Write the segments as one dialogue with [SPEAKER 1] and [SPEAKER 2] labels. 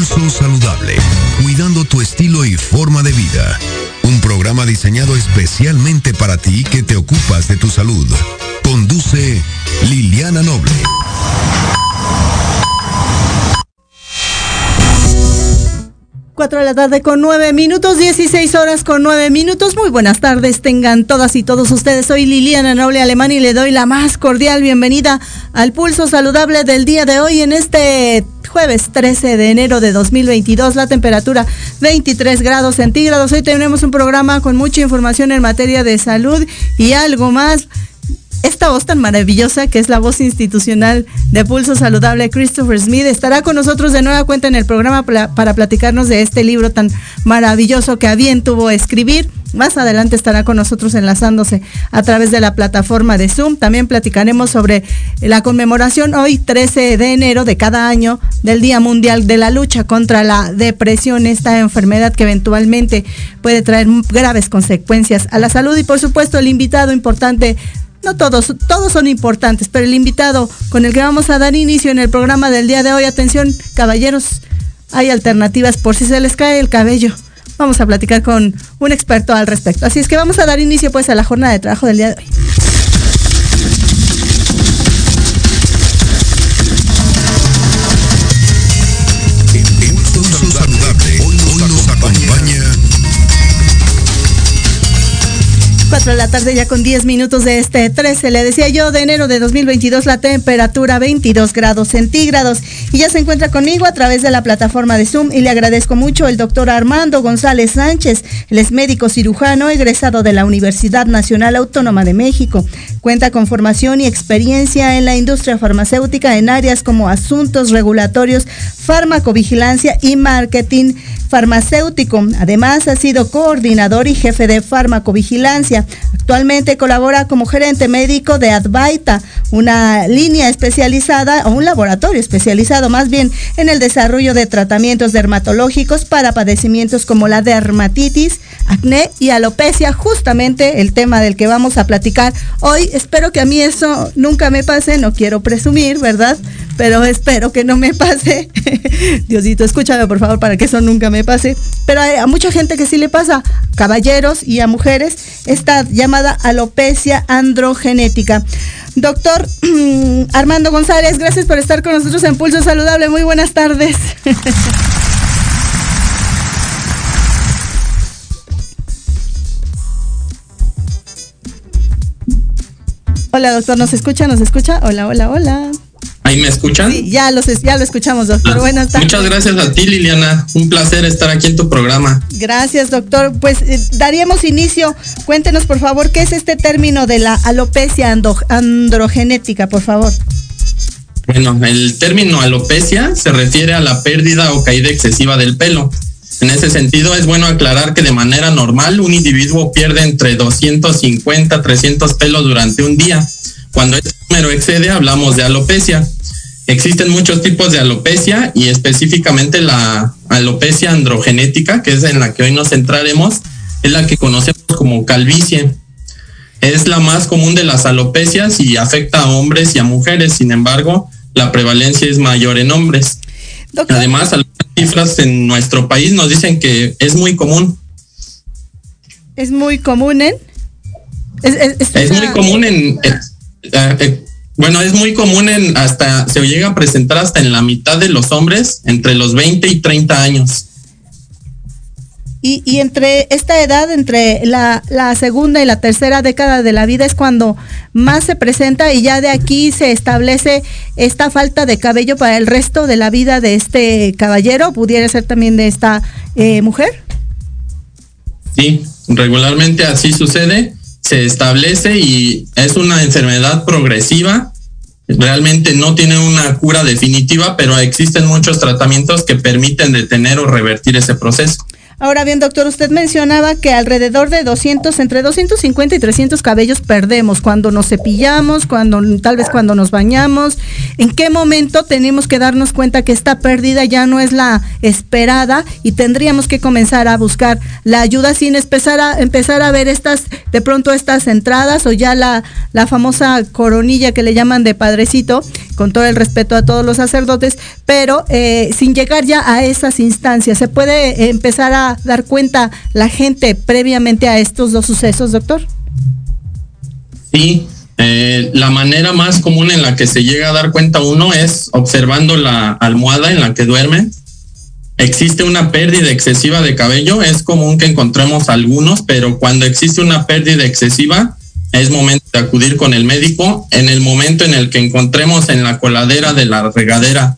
[SPEAKER 1] Pulso Saludable, cuidando tu estilo y forma de vida. Un programa diseñado especialmente para ti que te ocupas de tu salud. Conduce Liliana Noble.
[SPEAKER 2] 4 de la tarde con 9 minutos, 16 horas con 9 minutos. Muy buenas tardes, tengan todas y todos ustedes. Soy Liliana Noble Alemán y le doy la más cordial bienvenida al pulso saludable del día de hoy en este jueves 13 de enero de 2022. La temperatura 23 grados centígrados. Hoy tenemos un programa con mucha información en materia de salud y algo más esta voz tan maravillosa que es la voz institucional de Pulso Saludable, Christopher Smith, estará con nosotros de nueva cuenta en el programa para platicarnos de este libro tan maravilloso que a bien tuvo escribir. Más adelante estará con nosotros enlazándose a través de la plataforma de Zoom. También platicaremos sobre la conmemoración hoy, 13 de enero de cada año, del Día Mundial de la Lucha contra la Depresión, esta enfermedad que eventualmente puede traer graves consecuencias a la salud. Y por supuesto, el invitado importante no todos, todos son importantes, pero el invitado con el que vamos a dar inicio en el programa del día de hoy, atención caballeros, hay alternativas por si se les cae el cabello. Vamos a platicar con un experto al respecto. Así es que vamos a dar inicio pues a la jornada de trabajo del día de hoy. 4 de la tarde ya con 10 minutos de este 13. Le decía yo de enero de 2022 la temperatura 22 grados centígrados. Y ya se encuentra conmigo a través de la plataforma de Zoom y le agradezco mucho el doctor Armando González Sánchez. Él es médico cirujano egresado de la Universidad Nacional Autónoma de México. Cuenta con formación y experiencia en la industria farmacéutica en áreas como asuntos regulatorios, farmacovigilancia y marketing farmacéutico. Además ha sido coordinador y jefe de farmacovigilancia Actualmente colabora como gerente médico de Advaita, una línea especializada o un laboratorio especializado más bien en el desarrollo de tratamientos dermatológicos para padecimientos como la dermatitis, acné y alopecia, justamente el tema del que vamos a platicar hoy. Espero que a mí eso nunca me pase, no quiero presumir, ¿verdad? Pero espero que no me pase. Diosito, escúchame por favor para que eso nunca me pase. Pero hay a mucha gente que sí le pasa, caballeros y a mujeres, esta llamada alopecia androgenética. Doctor Armando González, gracias por estar con nosotros en Pulso Saludable. Muy buenas tardes. Hola, doctor, ¿nos escucha? ¿Nos escucha? Hola, hola, hola.
[SPEAKER 3] ¿Ahí me escuchan?
[SPEAKER 2] Sí, ya, los, ya lo escuchamos, doctor.
[SPEAKER 3] Ah,
[SPEAKER 2] Buenas tardes.
[SPEAKER 3] Muchas gracias a ti, Liliana. Un placer estar aquí en tu programa.
[SPEAKER 2] Gracias, doctor. Pues eh, daríamos inicio. Cuéntenos, por favor, qué es este término de la alopecia androgenética, por favor.
[SPEAKER 3] Bueno, el término alopecia se refiere a la pérdida o caída excesiva del pelo. En ese sentido, es bueno aclarar que de manera normal un individuo pierde entre 250 a 300 pelos durante un día. Cuando este número excede, hablamos de alopecia. Existen muchos tipos de alopecia y específicamente la alopecia androgenética, que es en la que hoy nos centraremos, es la que conocemos como calvicie. Es la más común de las alopecias y afecta a hombres y a mujeres. Sin embargo, la prevalencia es mayor en hombres.
[SPEAKER 2] Doctor,
[SPEAKER 3] Además, algunas cifras en nuestro país nos dicen que es muy común.
[SPEAKER 2] es muy común en. Es, es- es
[SPEAKER 3] Es muy común en... eh, eh, bueno, es muy común en hasta, se llega a presentar hasta en la mitad de los hombres, entre los 20 y 30 años.
[SPEAKER 2] Y, y entre esta edad, entre la, la segunda y la tercera década de la vida es cuando más se presenta y ya de aquí se establece esta falta de cabello para el resto de la vida de este caballero, pudiera ser también de esta eh, mujer.
[SPEAKER 3] Sí, regularmente así sucede, se establece y es una enfermedad progresiva. Realmente no tiene una cura definitiva, pero existen muchos tratamientos que permiten detener o revertir ese proceso.
[SPEAKER 2] Ahora bien, doctor, usted mencionaba que alrededor de 200, entre 250 y 300 cabellos perdemos cuando nos cepillamos, cuando tal vez cuando nos bañamos. ¿En qué momento tenemos que darnos cuenta que esta pérdida ya no es la esperada y tendríamos que comenzar a buscar la ayuda sin empezar a empezar a ver estas de pronto estas entradas o ya la la famosa coronilla que le llaman de padrecito, con todo el respeto a todos los sacerdotes, pero eh, sin llegar ya a esas instancias, se puede empezar a dar cuenta la gente previamente a estos dos sucesos, doctor?
[SPEAKER 3] Sí, eh, la manera más común en la que se llega a dar cuenta uno es observando la almohada en la que duerme. Existe una pérdida excesiva de cabello, es común que encontremos algunos, pero cuando existe una pérdida excesiva, es momento de acudir con el médico. En el momento en el que encontremos en la coladera de la regadera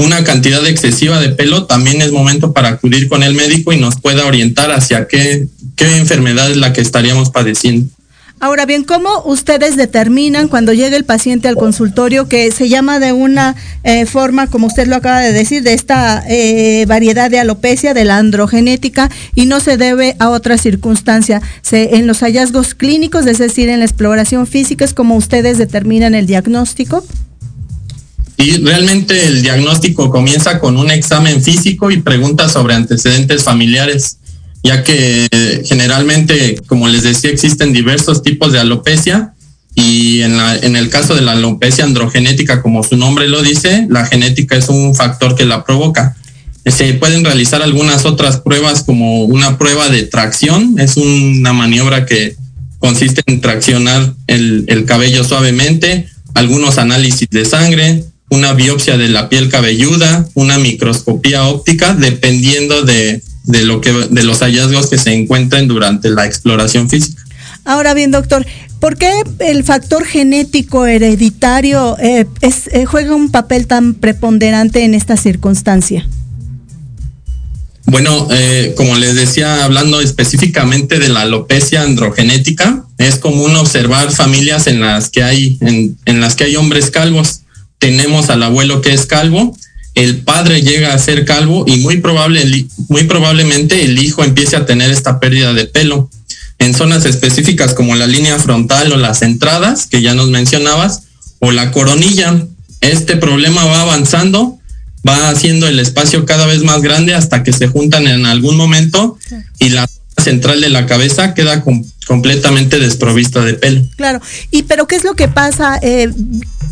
[SPEAKER 3] una cantidad excesiva de pelo, también es momento para acudir con el médico y nos pueda orientar hacia qué, qué enfermedad es la que estaríamos padeciendo.
[SPEAKER 2] Ahora bien, ¿cómo ustedes determinan cuando llega el paciente al consultorio que se llama de una eh, forma, como usted lo acaba de decir, de esta eh, variedad de alopecia, de la androgenética, y no se debe a otra circunstancia? Se, en los hallazgos clínicos, es decir, en la exploración física, ¿es como ustedes determinan el diagnóstico?
[SPEAKER 3] Y realmente el diagnóstico comienza con un examen físico y preguntas sobre antecedentes familiares, ya que generalmente, como les decía, existen diversos tipos de alopecia y en, la, en el caso de la alopecia androgenética, como su nombre lo dice, la genética es un factor que la provoca. Se pueden realizar algunas otras pruebas como una prueba de tracción, es una maniobra que consiste en traccionar el, el cabello suavemente, algunos análisis de sangre, una biopsia de la piel cabelluda, una microscopía óptica, dependiendo de, de, lo que, de los hallazgos que se encuentren durante la exploración física.
[SPEAKER 2] Ahora bien, doctor, ¿por qué el factor genético hereditario eh, es, eh, juega un papel tan preponderante en esta circunstancia?
[SPEAKER 3] Bueno, eh, como les decía, hablando específicamente de la alopecia androgenética, es común observar familias en las que hay, en, en las que hay hombres calvos tenemos al abuelo que es calvo, el padre llega a ser calvo y muy, probable, muy probablemente el hijo empiece a tener esta pérdida de pelo. En zonas específicas como la línea frontal o las entradas, que ya nos mencionabas, o la coronilla, este problema va avanzando, va haciendo el espacio cada vez más grande hasta que se juntan en algún momento y la central de la cabeza queda completamente desprovista de pelo.
[SPEAKER 2] Claro, y pero ¿qué es lo que pasa eh,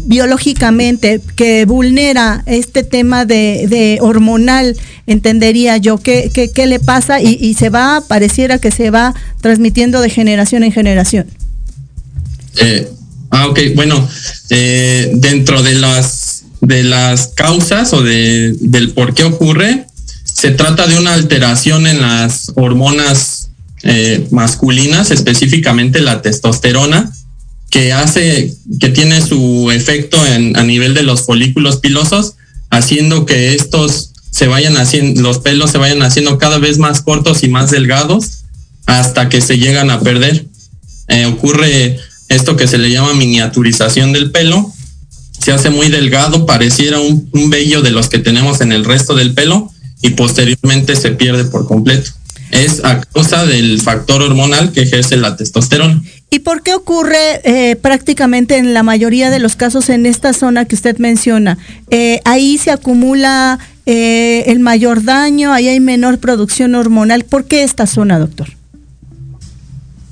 [SPEAKER 2] biológicamente que vulnera este tema de, hormonal? Entendería yo, ¿qué, qué, le pasa? Y, se va, pareciera que se va transmitiendo de generación en generación.
[SPEAKER 3] Eh, ah, ok, bueno, eh, dentro de las, de las causas o de, del por qué ocurre, se trata de una alteración en las hormonas eh, masculinas, específicamente la testosterona, que hace, que tiene su efecto en, a nivel de los folículos pilosos, haciendo que estos se vayan haciendo, los pelos se vayan haciendo cada vez más cortos y más delgados hasta que se llegan a perder. Eh, ocurre esto que se le llama miniaturización del pelo, se hace muy delgado, pareciera un, un vello de los que tenemos en el resto del pelo y posteriormente se pierde por completo es a causa del factor hormonal que ejerce la testosterona.
[SPEAKER 2] ¿Y por qué ocurre eh, prácticamente en la mayoría de los casos en esta zona que usted menciona? Eh, ahí se acumula eh, el mayor daño, ahí hay menor producción hormonal. ¿Por qué esta zona, doctor?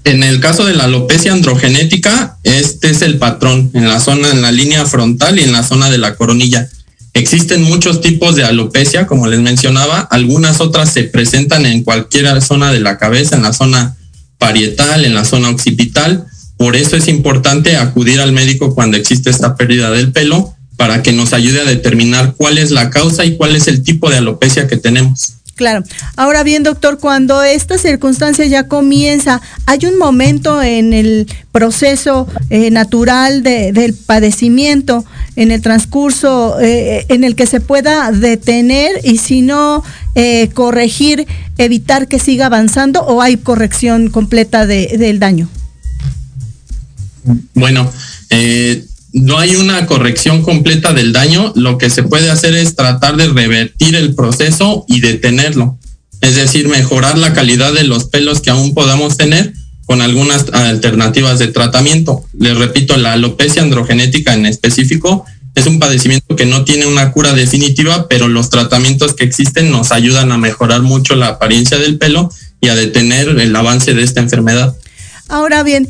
[SPEAKER 3] En el caso de la alopecia androgenética, este es el patrón en la zona, en la línea frontal y en la zona de la coronilla. Existen muchos tipos de alopecia, como les mencionaba, algunas otras se presentan en cualquier zona de la cabeza, en la zona parietal, en la zona occipital. Por eso es importante acudir al médico cuando existe esta pérdida del pelo para que nos ayude a determinar cuál es la causa y cuál es el tipo de alopecia que tenemos.
[SPEAKER 2] Claro. Ahora bien, doctor, cuando esta circunstancia ya comienza, ¿hay un momento en el proceso eh, natural del padecimiento, en el transcurso, eh, en el que se pueda detener y si no, eh, corregir, evitar que siga avanzando o hay corrección completa del daño?
[SPEAKER 3] Bueno, no hay una corrección completa del daño, lo que se puede hacer es tratar de revertir el proceso y detenerlo. Es decir, mejorar la calidad de los pelos que aún podamos tener con algunas alternativas de tratamiento. Les repito, la alopecia androgenética en específico es un padecimiento que no tiene una cura definitiva, pero los tratamientos que existen nos ayudan a mejorar mucho la apariencia del pelo y a detener el avance de esta enfermedad.
[SPEAKER 2] Ahora bien,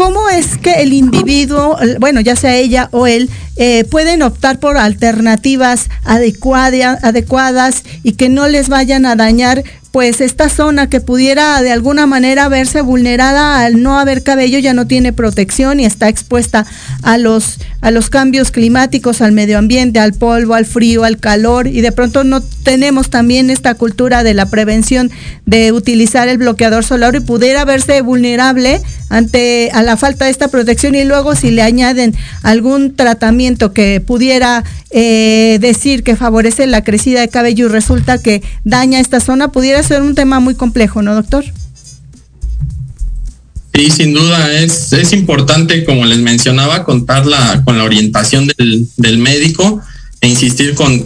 [SPEAKER 2] ¿Cómo es que el individuo, bueno, ya sea ella o él, eh, pueden optar por alternativas adecuadas y que no les vayan a dañar pues esta zona que pudiera de alguna manera verse vulnerada al no haber cabello ya no tiene protección y está expuesta a los a los cambios climáticos, al medio ambiente, al polvo, al frío, al calor. Y de pronto no tenemos también esta cultura de la prevención de utilizar el bloqueador solar y pudiera verse vulnerable ante a la falta de esta protección. Y luego si le añaden algún tratamiento que pudiera eh, decir que favorece la crecida de cabello y resulta que daña esta zona, pudiera ser un tema muy complejo, ¿no, doctor?
[SPEAKER 3] Sí, sin duda es, es importante, como les mencionaba, contar con la orientación del, del médico e insistir con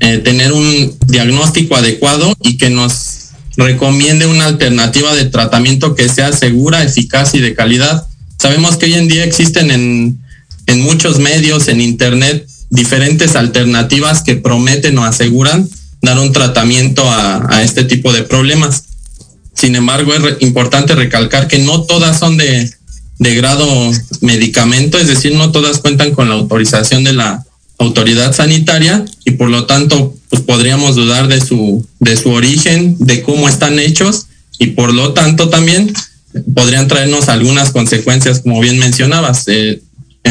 [SPEAKER 3] eh, tener un diagnóstico adecuado y que nos recomiende una alternativa de tratamiento que sea segura, eficaz y de calidad. Sabemos que hoy en día existen en, en muchos medios, en Internet, diferentes alternativas que prometen o aseguran dar un tratamiento a, este tipo de problemas. Sin embargo, es importante recalcar que no todas son de, de grado medicamento, es decir, no todas cuentan con la autorización de la autoridad sanitaria y por lo tanto pues podríamos dudar de su de su origen, de cómo están hechos y por lo tanto también podrían traernos algunas consecuencias como bien mencionabas, eh,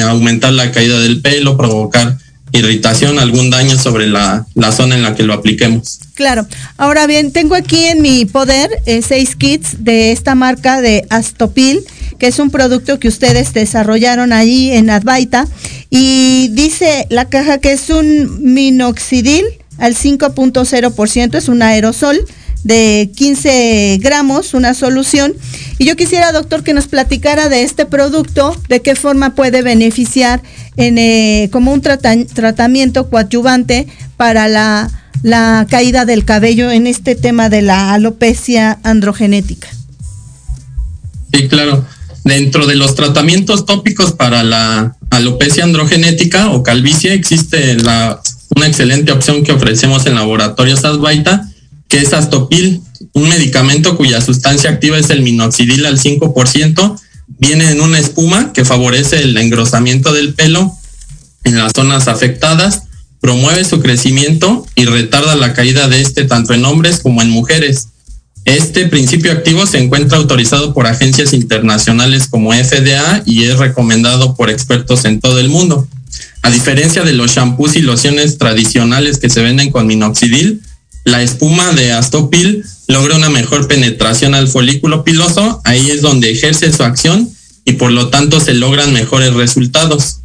[SPEAKER 3] aumentar la caída del pelo, provocar irritación, algún daño sobre la, zona en la que lo apliquemos.
[SPEAKER 2] Claro. Ahora bien, tengo aquí en mi poder eh, seis kits de esta marca de Astopil, que es un producto que ustedes desarrollaron allí en Advaita. Y dice la caja que es un minoxidil al 5.0%, es un aerosol de 15 gramos, una solución. Y yo quisiera, doctor, que nos platicara de este producto, de qué forma puede beneficiar en, eh, como un tratamiento coadyuvante para la, la caída del cabello en este tema de la alopecia androgenética.
[SPEAKER 3] Sí, claro. Dentro de los tratamientos tópicos para la alopecia androgenética o calvicie existe la, una excelente opción que ofrecemos en Laboratorios Advaita, que es Astopil, un medicamento cuya sustancia activa es el minoxidil al 5%, viene en una espuma que favorece el engrosamiento del pelo en las zonas afectadas, promueve su crecimiento y retarda la caída de este tanto en hombres como en mujeres. Este principio activo se encuentra autorizado por agencias internacionales como FDA y es recomendado por expertos en todo el mundo. A diferencia de los shampoos y lociones tradicionales que se venden con minoxidil, la espuma de Astopil logra una mejor penetración al folículo piloso, ahí es donde ejerce su acción y por lo tanto se logran mejores resultados.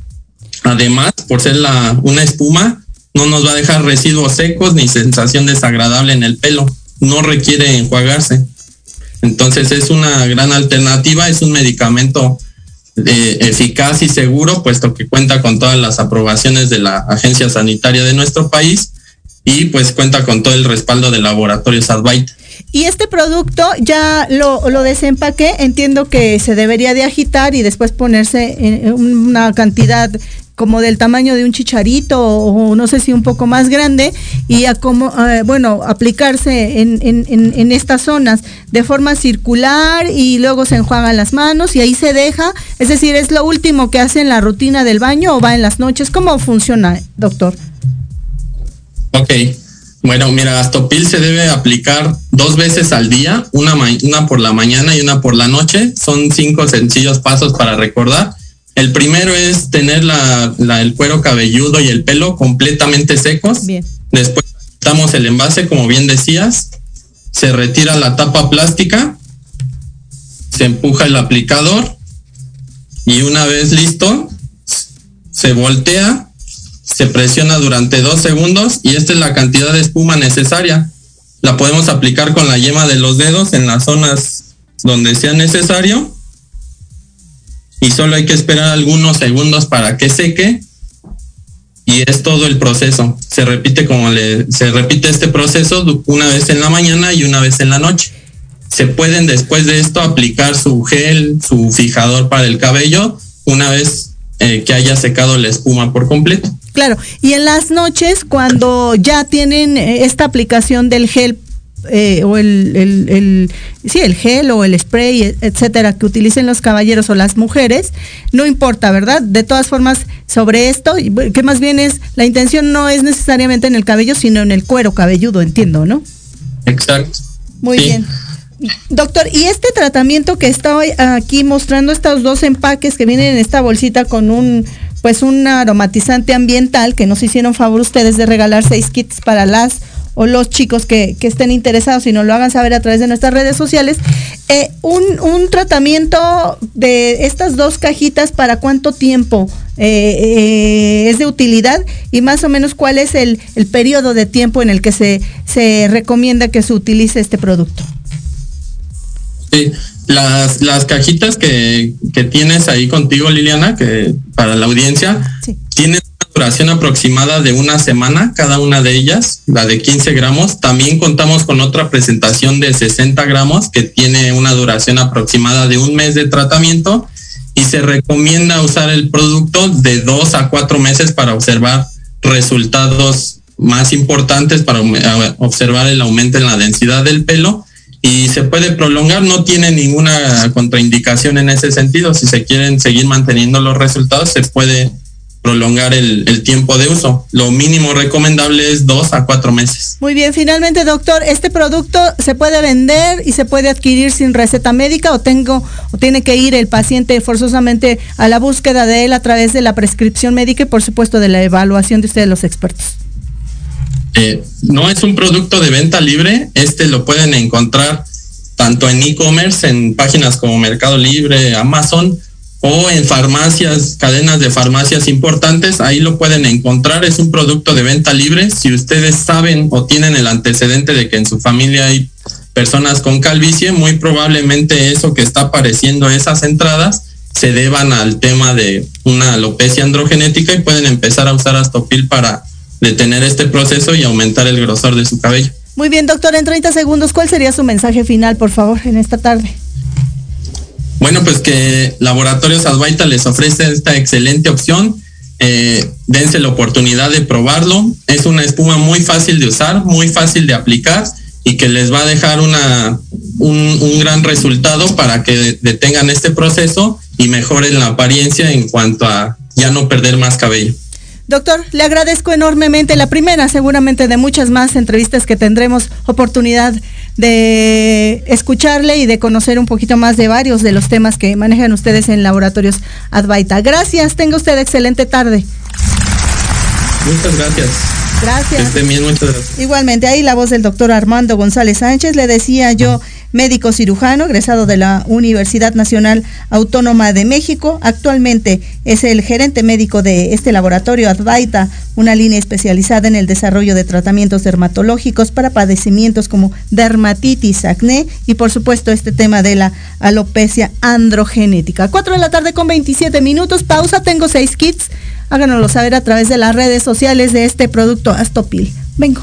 [SPEAKER 3] Además, por ser una espuma, no nos va a dejar residuos secos ni sensación desagradable en el pelo, no requiere enjuagarse. Entonces es una gran alternativa, es un medicamento eh, eficaz y seguro, puesto que cuenta con todas las aprobaciones de la agencia sanitaria de nuestro país y pues cuenta con todo el respaldo del laboratorio Advait.
[SPEAKER 2] Y este producto ya lo, lo desempaqué, entiendo que se debería de agitar y después ponerse en una cantidad como del tamaño de un chicharito o, no sé si un poco más grande y a eh, bueno, aplicarse en, en, en, estas zonas de forma circular y luego se enjuagan las manos y ahí se deja, es decir, es lo último que hace en la rutina del baño o va en las noches, ¿cómo funciona, doctor?
[SPEAKER 3] Ok. Bueno, mira, Astopil se debe aplicar dos veces al día, una, una por la mañana y una por la noche. Son cinco sencillos pasos para recordar. El primero es tener la, el cuero cabelludo y el pelo completamente secos. Bien. Después quitamos el envase, como bien decías, se retira la tapa plástica, se empuja el aplicador y una vez listo, se voltea, se presiona durante dos segundos y esta es la cantidad de espuma necesaria. La podemos aplicar con la yema de los dedos en las zonas donde sea necesario y solo hay que esperar algunos segundos para que seque y es todo el proceso. Se repite como le se repite este proceso una vez en la mañana y una vez en la noche. Se pueden después de esto aplicar su gel, su fijador para el cabello una vez eh, que haya secado la espuma por completo.
[SPEAKER 2] Claro, y en las noches cuando ya tienen eh, esta aplicación del gel eh, o el, el, el, sí, el gel o el spray, etcétera, que utilicen los caballeros o las mujeres, no importa, ¿verdad? De todas formas, sobre esto, que más bien es, la intención no es necesariamente en el cabello, sino en el cuero cabelludo, entiendo, ¿no?
[SPEAKER 3] Exacto.
[SPEAKER 2] Muy bien. Doctor, y este tratamiento que estoy aquí mostrando, estos dos empaques que vienen en esta bolsita con un, pues un aromatizante ambiental, que nos hicieron favor ustedes de regalar seis kits para las o los chicos que, estén interesados y nos lo hagan saber a través de nuestras redes sociales, eh, un, tratamiento de estas dos cajitas, ¿para cuánto tiempo eh, eh, es de utilidad? Y más o menos cuál es el, el periodo de tiempo en el que se, se recomienda que se utilice este producto.
[SPEAKER 3] Sí, las, las cajitas que, que tienes ahí contigo, Liliana, que para la audiencia, sí. tienen duración aproximada de una semana, cada una de ellas, la de 15 gramos. También contamos con otra presentación de 60 gramos que tiene una duración aproximada de un mes de tratamiento y se recomienda usar el producto de dos a cuatro meses para observar resultados más importantes, para observar el aumento en la densidad del pelo y se puede prolongar, no tiene ninguna contraindicación en ese sentido. Si se quieren seguir manteniendo los resultados, se puede prolongar el, el, tiempo de uso. Lo mínimo recomendable es dos a cuatro meses.
[SPEAKER 2] Muy bien, finalmente, doctor, ¿este producto se puede vender y se puede adquirir sin receta médica o tengo o tiene que ir el paciente forzosamente a la búsqueda de él a través de la prescripción médica y por supuesto de la evaluación de ustedes los expertos?
[SPEAKER 3] Eh, no es un producto de venta libre, este lo pueden encontrar tanto en e-commerce, en páginas como Mercado Libre, Amazon, o en farmacias, cadenas de farmacias importantes, ahí lo pueden encontrar. Es un producto de venta libre. Si ustedes saben o tienen el antecedente de que en su familia hay personas con calvicie, muy probablemente eso que está apareciendo esas entradas se deban al tema de una alopecia androgenética y pueden empezar a usar Astopil para detener este proceso y aumentar el grosor de su cabello.
[SPEAKER 2] Muy bien, doctor, en 30 segundos, ¿cuál sería su mensaje final, por favor, en esta tarde?
[SPEAKER 3] Bueno, pues que Laboratorios Advaita les ofrece esta excelente opción. Eh, dense la oportunidad de probarlo. Es una espuma muy fácil de usar, muy fácil de aplicar y que les va a dejar una, un, un gran resultado para que detengan este proceso y mejoren la apariencia en cuanto a ya no perder más cabello.
[SPEAKER 2] Doctor, le agradezco enormemente la primera, seguramente de muchas más entrevistas que tendremos oportunidad de escucharle y de conocer un poquito más de varios de los temas que manejan ustedes en Laboratorios Advaita. Gracias, tenga usted excelente tarde.
[SPEAKER 3] Muchas gracias.
[SPEAKER 2] Gracias.
[SPEAKER 3] Bien, muchas gracias.
[SPEAKER 2] Igualmente, ahí la voz del doctor Armando González Sánchez, le decía yo, médico cirujano, egresado de la Universidad Nacional Autónoma de México. Actualmente es el gerente médico de este laboratorio Advaita, una línea especializada en el desarrollo de tratamientos dermatológicos para padecimientos como dermatitis, acné y por supuesto este tema de la alopecia androgenética. Cuatro de la tarde con 27 minutos, pausa, tengo seis kits. Háganoslo saber a través de las redes sociales de este producto Astopil. Vengo.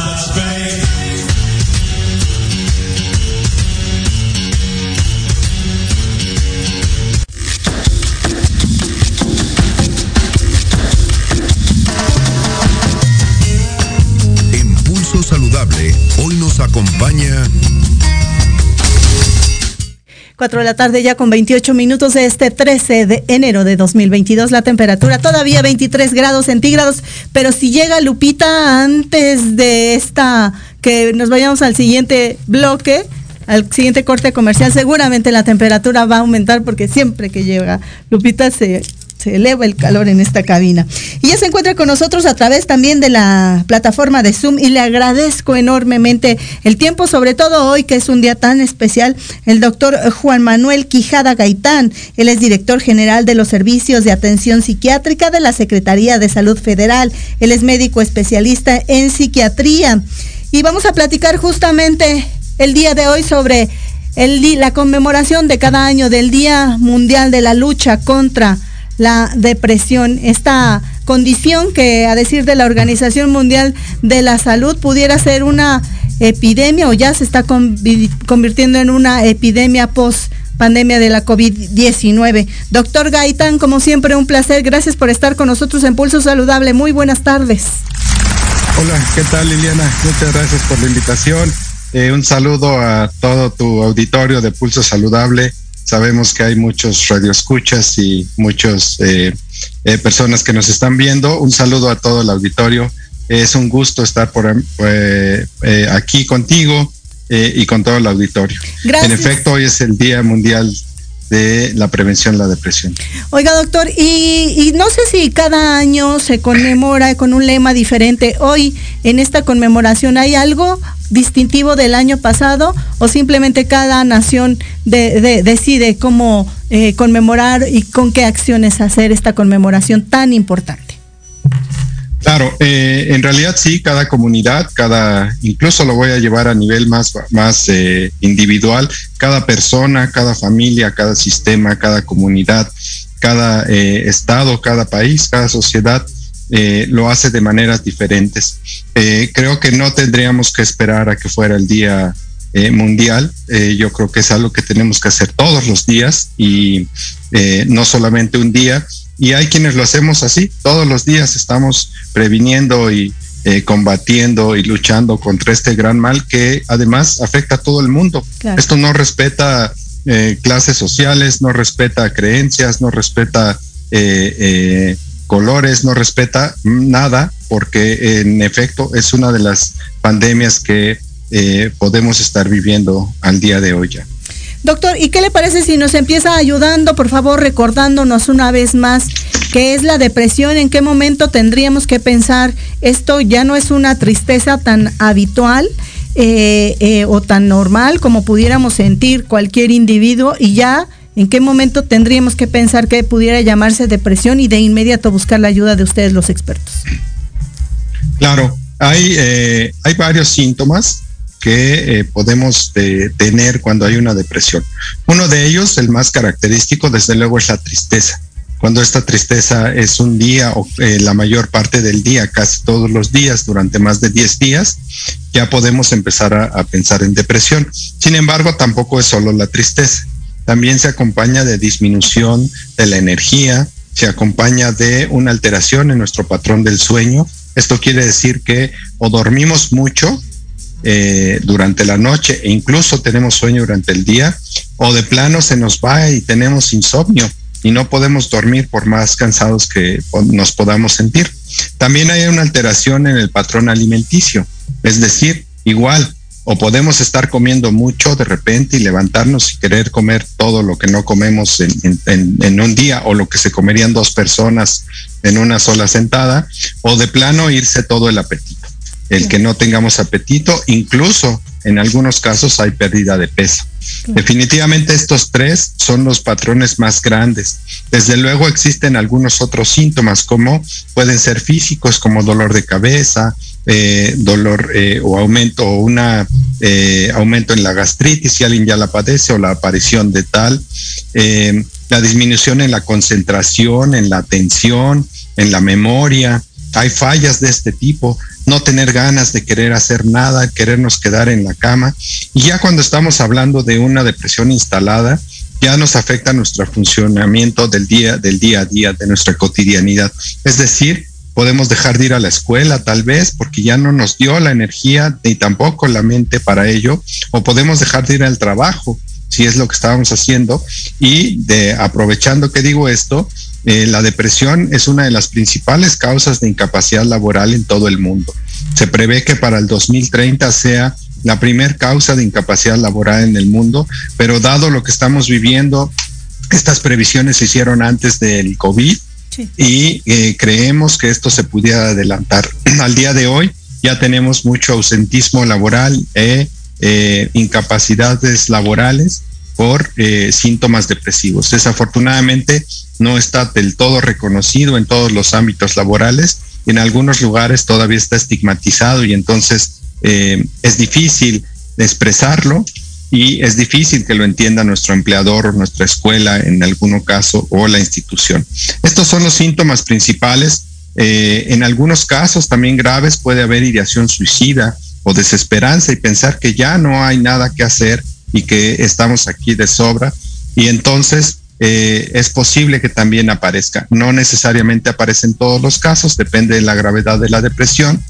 [SPEAKER 1] Saludable, hoy nos acompaña
[SPEAKER 2] 4 de la tarde ya con 28 minutos de este 13 de enero de 2022. La temperatura todavía 23 grados centígrados, pero si llega Lupita antes de esta, que nos vayamos al siguiente bloque, al siguiente corte comercial, seguramente la temperatura va a aumentar porque siempre que llega Lupita se se eleva el calor en esta cabina. Y ya se encuentra con nosotros a través también de la plataforma de Zoom y le agradezco enormemente el tiempo, sobre todo hoy que es un día tan especial, el doctor Juan Manuel Quijada Gaitán. Él es director general de los servicios de atención psiquiátrica de la Secretaría de Salud Federal. Él es médico especialista en psiquiatría. Y vamos a platicar justamente el día de hoy sobre el, la conmemoración de cada año del Día Mundial de la Lucha contra la depresión, esta condición que a decir de la Organización Mundial de la Salud pudiera ser una epidemia o ya se está convirtiendo en una epidemia post pandemia de la COVID-19. Doctor Gaitán, como siempre, un placer. Gracias por estar con nosotros en Pulso Saludable. Muy buenas tardes.
[SPEAKER 4] Hola, ¿qué tal Liliana? Muchas gracias por la invitación. Eh, un saludo a todo tu auditorio de Pulso Saludable Sabemos que hay muchos radioescuchas y muchas eh, eh, personas que nos están viendo. Un saludo a todo el auditorio. Es un gusto estar por eh, eh aquí contigo y con todo el auditorio.
[SPEAKER 2] Gracias.
[SPEAKER 4] En efecto, hoy es el Día Mundial de la prevención de la depresión.
[SPEAKER 2] Oiga, doctor, y, no sé si cada año se conmemora con un lema diferente. Hoy, en esta conmemoración, ¿hay algo distintivo del año pasado o simplemente cada nación de, de, decide cómo eh, conmemorar y con qué acciones hacer esta conmemoración tan importante?
[SPEAKER 4] Claro, eh, en realidad sí, cada comunidad, cada, incluso lo voy a llevar a nivel más, más eh, individual, cada persona, cada familia, cada sistema, cada comunidad, cada eh, estado, cada país, cada sociedad eh, lo hace de maneras diferentes. Eh, creo que no tendríamos que esperar a que fuera el día mundial. yo creo que es algo que tenemos que hacer todos los días y no solamente un día y hay quienes lo hacemos así, todos los días estamos previniendo y eh, combatiendo y luchando contra este gran mal que además afecta a todo el mundo. Claro. Esto no respeta eh, clases sociales, no respeta creencias, no respeta eh, eh, colores, no respeta nada, porque en efecto es una de las pandemias que eh, podemos estar viviendo al día de hoy ya.
[SPEAKER 2] Doctor, ¿y qué le parece si nos empieza ayudando, por favor, recordándonos una vez más qué es la depresión, en qué momento tendríamos que pensar esto ya no es una tristeza tan habitual eh, eh, o tan normal como pudiéramos sentir cualquier individuo y ya en qué momento tendríamos que pensar que pudiera llamarse depresión y de inmediato buscar la ayuda de ustedes los expertos?
[SPEAKER 4] Claro, hay, eh, hay varios síntomas que eh, podemos eh, tener cuando hay una depresión. Uno de ellos, el más característico, desde luego, es la tristeza. Cuando esta tristeza es un día o eh, la mayor parte del día, casi todos los días, durante más de 10 días, ya podemos empezar a, a pensar en depresión. Sin embargo, tampoco es solo la tristeza. También se acompaña de disminución de la energía, se acompaña de una alteración en nuestro patrón del sueño. Esto quiere decir que o dormimos mucho eh, durante la noche e incluso tenemos sueño durante el día o de plano se nos va y tenemos insomnio y no podemos dormir por más cansados que nos podamos sentir. También hay una alteración en el patrón alimenticio, es decir, igual o podemos estar comiendo mucho de repente y levantarnos y querer comer todo lo que no comemos en, en, en, un día o lo que se comerían dos personas en una sola sentada o de plano irse todo el apetito el que no tengamos apetito, incluso en algunos casos hay pérdida de peso. Definitivamente estos tres son los patrones más grandes. Desde luego existen algunos otros síntomas como pueden ser físicos como dolor de cabeza, eh, dolor eh, o aumento o una eh, aumento en la gastritis si alguien ya la padece o la aparición de tal, la disminución en la concentración, en la atención, en la memoria. Hay fallas de este tipo no tener ganas de querer hacer nada, querernos quedar en la cama. Y ya cuando estamos hablando de una depresión instalada, ya nos afecta nuestro funcionamiento del día, del día a día, de nuestra cotidianidad. Es decir, podemos dejar de ir a la escuela tal vez porque ya no nos dio la energía ni tampoco la mente para ello, o podemos dejar de ir al trabajo si es lo que estábamos haciendo y de aprovechando que digo esto, eh, la depresión es una de las principales causas de incapacidad laboral en todo el mundo. Se prevé que para el 2030 sea la primer causa de incapacidad laboral en el mundo, pero dado lo que estamos viviendo, estas previsiones se hicieron antes del COVID y eh, creemos que esto se pudiera adelantar. Al día de hoy ya tenemos mucho ausentismo laboral e eh, incapacidades laborales por síntomas depresivos. Desafortunadamente, no está del todo reconocido en todos los ámbitos laborales. En algunos lugares todavía está estigmatizado y entonces eh, es difícil expresarlo y es difícil que lo entienda nuestro empleador o nuestra escuela en algún caso o la institución. Estos son los síntomas principales. Eh, en algunos casos también graves puede haber ideación suicida o desesperanza y pensar que ya no hay nada que hacer y que estamos aquí de sobra. Y entonces eh, es posible que también aparezca. No necesariamente aparece en todos los casos, depende de la gravedad de la depresión.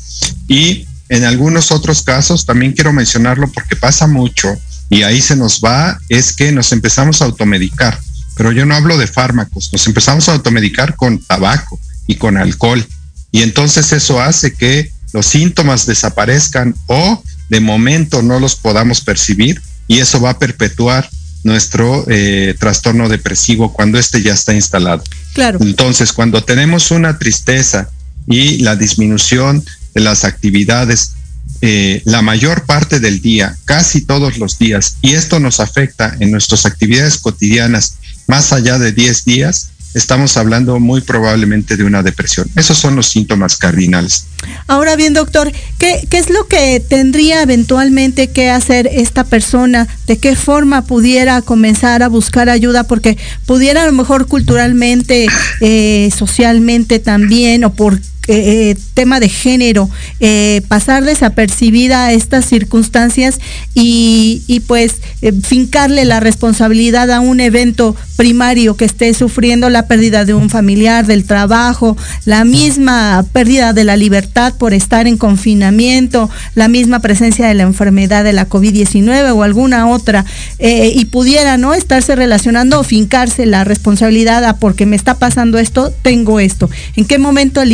[SPEAKER 4] Y en algunos otros casos, también quiero mencionarlo porque pasa mucho y ahí se nos va, es que nos empezamos a automedicar. Pero yo no hablo de fármacos, nos empezamos a automedicar con tabaco y con alcohol. Y entonces eso hace que los síntomas desaparezcan o de momento no los podamos percibir y eso va a perpetuar nuestro eh, trastorno depresivo cuando este ya está instalado.
[SPEAKER 2] Claro.
[SPEAKER 4] Entonces, cuando tenemos una tristeza y la disminución de las actividades eh, la mayor parte del día, casi todos los días, y esto nos afecta en nuestras actividades cotidianas más allá de 10 días, estamos hablando muy probablemente de una depresión. Esos son los síntomas cardinales.
[SPEAKER 2] Ahora bien, doctor, ¿qué, ¿qué, es lo que tendría eventualmente que hacer esta persona? ¿De qué forma pudiera comenzar a buscar ayuda? Porque pudiera a lo mejor culturalmente, eh, socialmente también, o por eh, tema de género, eh, pasar desapercibida a estas circunstancias y, pues eh, fincarle la responsabilidad a un evento primario que esté sufriendo la pérdida de un familiar, del trabajo, la misma pérdida de la libertad por estar en confinamiento, la misma presencia de la enfermedad de la COVID-19 o alguna otra, y pudiera no estarse relacionando o fincarse la responsabilidad a porque me está pasando esto, tengo esto. ¿En qué momento el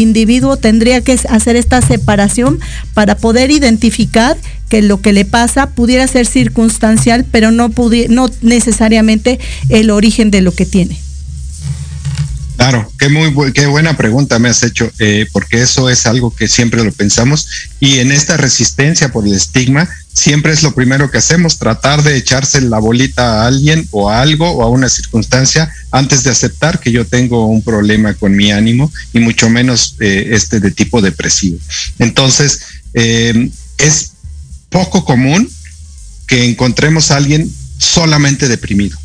[SPEAKER 2] tendría que hacer esta separación para poder identificar que lo que le pasa pudiera ser circunstancial, pero no, no necesariamente el origen de lo que tiene.
[SPEAKER 4] Claro, qué muy qué buena pregunta me has hecho, eh, porque eso es algo que siempre lo pensamos y en esta resistencia por el estigma siempre es lo primero que hacemos, tratar de echarse la bolita a alguien o a algo o a una circunstancia antes de aceptar que yo tengo un problema con mi ánimo y mucho menos eh, este de tipo depresivo. Entonces, eh, es poco común que encontremos a alguien solamente deprimido.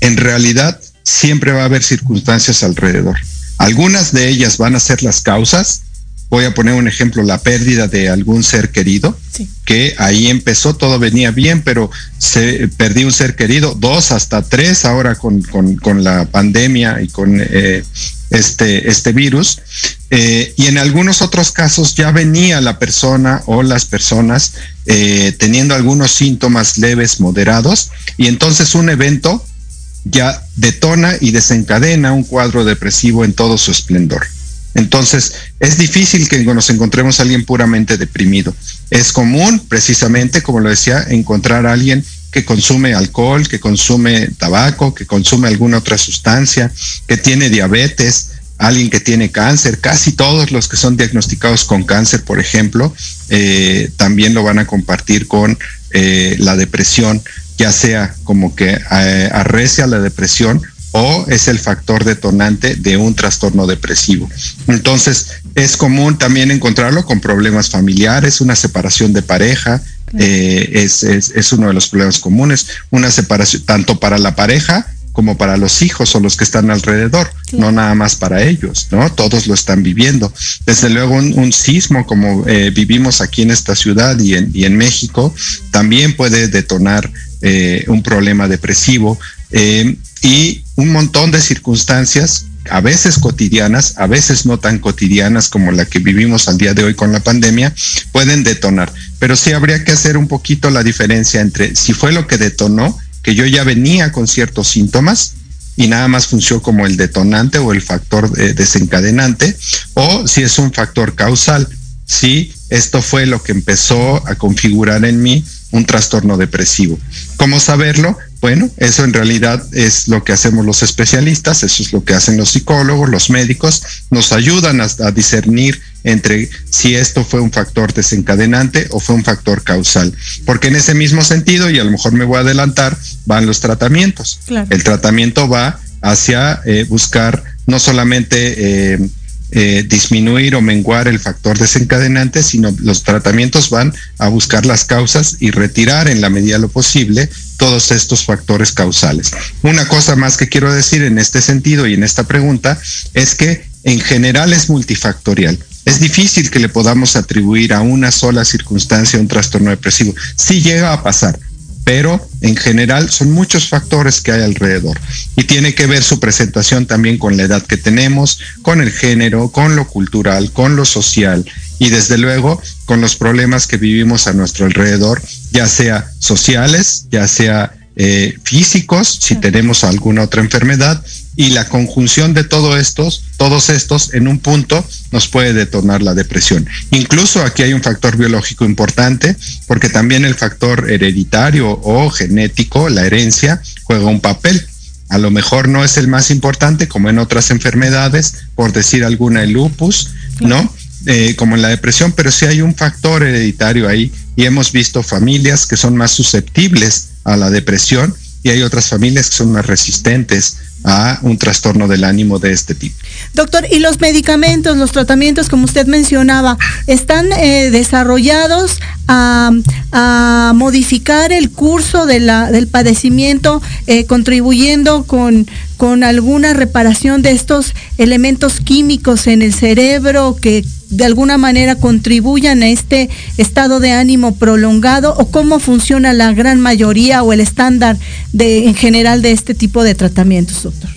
[SPEAKER 4] En realidad, siempre va a haber circunstancias alrededor. Algunas de ellas van a ser las causas. Voy a poner un ejemplo, la pérdida de algún ser querido, que ahí empezó, todo venía bien, pero se perdió un ser querido, dos hasta tres ahora con, la pandemia y con eh, este, este virus. Eh, y en algunos otros casos ya venía la persona o las personas eh, teniendo algunos síntomas leves, moderados, y entonces un evento ya detona y desencadena un cuadro depresivo en todo su esplendor. Entonces, es difícil que nos encontremos a alguien puramente deprimido. Es común, precisamente, como lo decía, encontrar a alguien que consume alcohol, que consume tabaco, que consume alguna otra sustancia, que tiene diabetes, alguien que tiene cáncer. Casi todos los que son diagnosticados con cáncer, por ejemplo, eh, también lo van a compartir con eh, la depresión, ya sea como que eh, arrecia la depresión o es el factor detonante de un trastorno depresivo. Entonces, es común también encontrarlo con problemas familiares, una separación de pareja, eh, es, es, es, uno de los problemas comunes, una separación tanto para la pareja como para los hijos o los que están alrededor, no nada más para ellos, ¿no? Todos lo están viviendo. Desde luego un, un sismo como eh, vivimos aquí en esta ciudad y en, y en México también puede detonar eh, un problema depresivo y un montón de circunstancias a veces cotidianas, a veces no tan cotidianas como la que vivimos al día de hoy con la pandemia, pueden detonar. Pero sí habría que hacer un poquito la diferencia entre si fue lo que detonó que yo ya venía con ciertos síntomas y nada más funcionó como el detonante o el factor desencadenante, o si es un factor causal, si esto fue lo que empezó a configurar en mí un trastorno depresivo. ¿Cómo saberlo? Bueno, eso en realidad es lo que hacemos los especialistas, eso es lo que hacen los psicólogos, los médicos, nos ayudan a, a, discernir entre si esto fue un factor desencadenante o fue un factor causal. Porque en ese mismo sentido, y a lo mejor me voy a adelantar, van los tratamientos. Claro. El tratamiento va hacia eh, buscar no solamente eh, eh, disminuir o menguar el factor desencadenante, sino los tratamientos van a buscar las causas y retirar en la medida de lo posible todos estos factores causales. Una cosa más que quiero decir en este sentido y en esta pregunta es que en general es multifactorial. Es difícil que le podamos atribuir a una sola circunstancia un trastorno depresivo. Sí llega a pasar, pero en general son muchos factores que hay alrededor. Y tiene que ver su presentación también con la edad que tenemos, con el género, con lo cultural, con lo social y desde luego con los problemas que vivimos a nuestro alrededor, ya sea sociales, ya sea eh, físicos, si tenemos alguna otra enfermedad, y la conjunción de todos estos, todos estos en un punto nos puede detonar la depresión. Incluso aquí hay un factor biológico importante, porque también el factor hereditario o genético, la herencia, juega un papel. A lo mejor no es el más importante, como en otras enfermedades, por decir alguna, el lupus, ¿no? Eh, como en la depresión, pero sí hay un factor hereditario ahí y hemos visto familias que son más susceptibles a la depresión y hay otras familias que son más resistentes a un trastorno del ánimo de este tipo.
[SPEAKER 2] Doctor, ¿y los medicamentos, los tratamientos, como usted mencionaba, están eh, desarrollados a, a, modificar el curso de la, del padecimiento, eh, contribuyendo con, con alguna reparación de estos elementos químicos en el cerebro que de alguna manera contribuyan a este estado de ánimo prolongado o cómo funciona la gran mayoría o el estándar de en general de este tipo de tratamientos, doctor?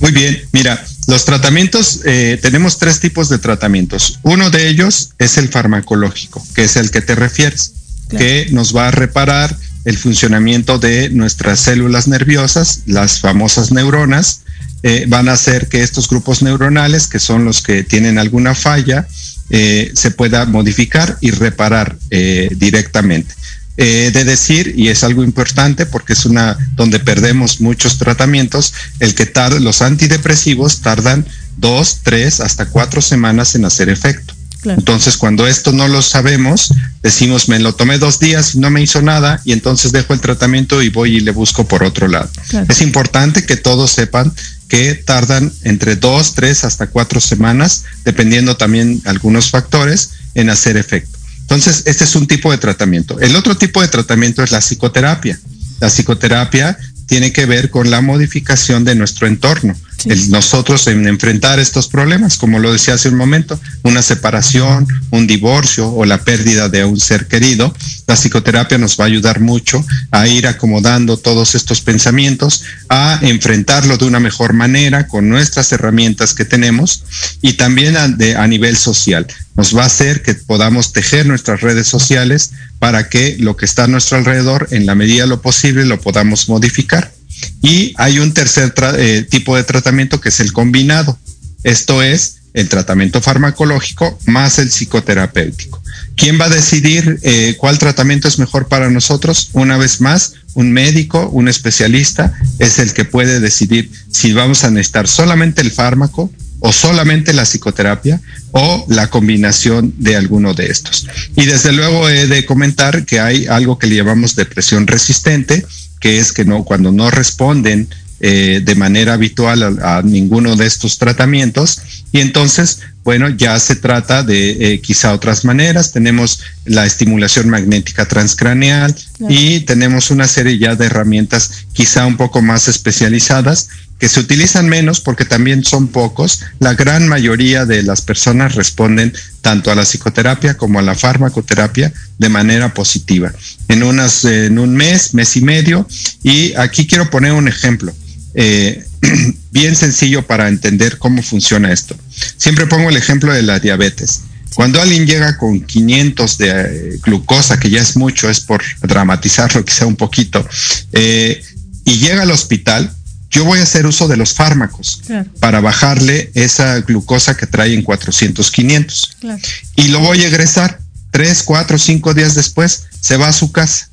[SPEAKER 4] Muy bien, mira, los tratamientos, eh, tenemos tres tipos de tratamientos. Uno de ellos es el farmacológico, que es el que te refieres, claro. que nos va a reparar el funcionamiento de nuestras células nerviosas, las famosas neuronas, eh, van a hacer que estos grupos neuronales, que son los que tienen alguna falla, eh, se pueda modificar y reparar eh, directamente. Eh, de decir, y es algo importante porque es una donde perdemos muchos tratamientos, el que tar los antidepresivos tardan dos, tres, hasta cuatro semanas en hacer efecto. Claro. Entonces, cuando esto no lo sabemos, decimos, me lo tomé dos días no me hizo nada, y entonces dejo el tratamiento y voy y le busco por otro lado. Claro. Es importante que todos sepan que tardan entre dos, tres, hasta cuatro semanas, dependiendo también algunos factores, en hacer efecto. Entonces, este es un tipo de tratamiento. El otro tipo de tratamiento es la psicoterapia. La psicoterapia tiene que ver con la modificación de nuestro entorno. Nosotros en enfrentar estos problemas, como lo decía hace un momento, una separación, un divorcio o la pérdida de un ser querido, la psicoterapia nos va a ayudar mucho a ir acomodando todos estos pensamientos, a enfrentarlo de una mejor manera con nuestras herramientas que tenemos y también a, de, a nivel social. Nos va a hacer que podamos tejer nuestras redes sociales para que lo que está a nuestro alrededor, en la medida de lo posible, lo podamos modificar. Y hay un tercer eh, tipo de tratamiento que es el combinado. Esto es el tratamiento farmacológico más el psicoterapéutico. ¿Quién va a decidir eh, cuál tratamiento es mejor para nosotros? Una vez más, un médico, un especialista, es el que puede decidir si vamos a necesitar solamente el fármaco o solamente la psicoterapia o la combinación de alguno de estos. Y desde luego he de comentar que hay algo que le llamamos depresión resistente, que es que no, cuando no responden eh, de manera habitual a, ninguno de estos tratamientos. Y entonces, bueno, ya se trata de eh, quizá otras maneras. Tenemos la estimulación magnética transcraneal y tenemos una serie ya de herramientas quizá un poco más especializadas que se utilizan menos porque también son pocos. La gran mayoría de las personas responden tanto a la psicoterapia como a la farmacoterapia de manera positiva. En, unas, en un mes, mes y medio. Y aquí quiero poner un ejemplo. Eh, bien sencillo para entender cómo funciona esto. Siempre pongo el ejemplo de la diabetes. Cuando alguien llega con 500 de eh, glucosa, que ya es mucho, es por dramatizarlo quizá un poquito, eh, y llega al hospital, yo voy a hacer uso de los fármacos para bajarle esa glucosa que trae en 400, 500. Y lo voy a egresar. Tres, cuatro, cinco días después, se va a su casa.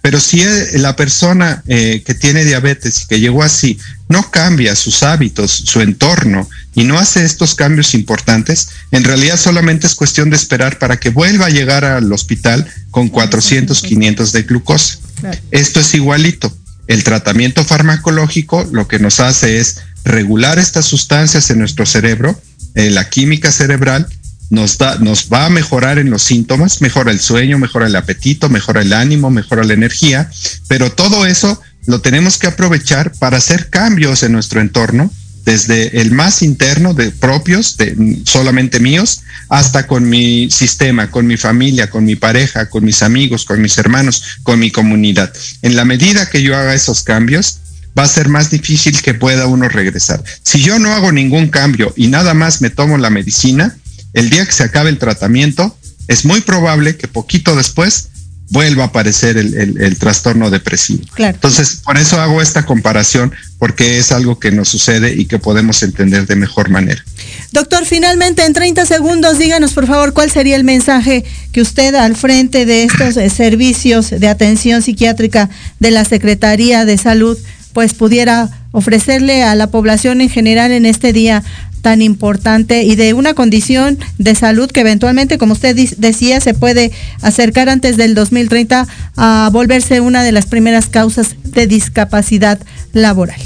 [SPEAKER 4] Pero si la persona eh, que tiene diabetes y que llegó así no cambia sus hábitos, su entorno y no hace estos cambios importantes, en realidad solamente es cuestión de esperar para que vuelva a llegar al hospital con 400, 500 de glucosa. Esto es igualito. El tratamiento farmacológico lo que nos hace es regular estas sustancias en nuestro cerebro, eh, la química cerebral, nos, da, nos va a mejorar en los síntomas, mejora el sueño, mejora el apetito, mejora el ánimo, mejora la energía, pero todo eso lo tenemos que aprovechar para hacer cambios en nuestro entorno desde el más interno de propios, solamente míos, hasta con mi sistema, con mi familia, con mi pareja, con mis amigos, con mis hermanos, con mi comunidad. En la medida que yo haga esos cambios, va a ser más difícil que pueda uno regresar. Si yo no hago ningún cambio y nada más me tomo la medicina, el día que se acabe el tratamiento, es muy probable que poquito después vuelva a aparecer el, trastorno depresivo. Entonces, por eso hago esta comparación, porque es algo que nos sucede y que podemos entender de mejor manera.
[SPEAKER 2] Doctor, finalmente, en 30 segundos, díganos por favor cuál sería el mensaje que usted al frente de estos eh, servicios de atención psiquiátrica de la Secretaría de Salud, pues pudiera ofrecerle a la población en general en este día tan importante y de una condición de salud que eventualmente, como usted decía, se puede acercar antes del 2030 a volverse una de las primeras causas de discapacidad laboral.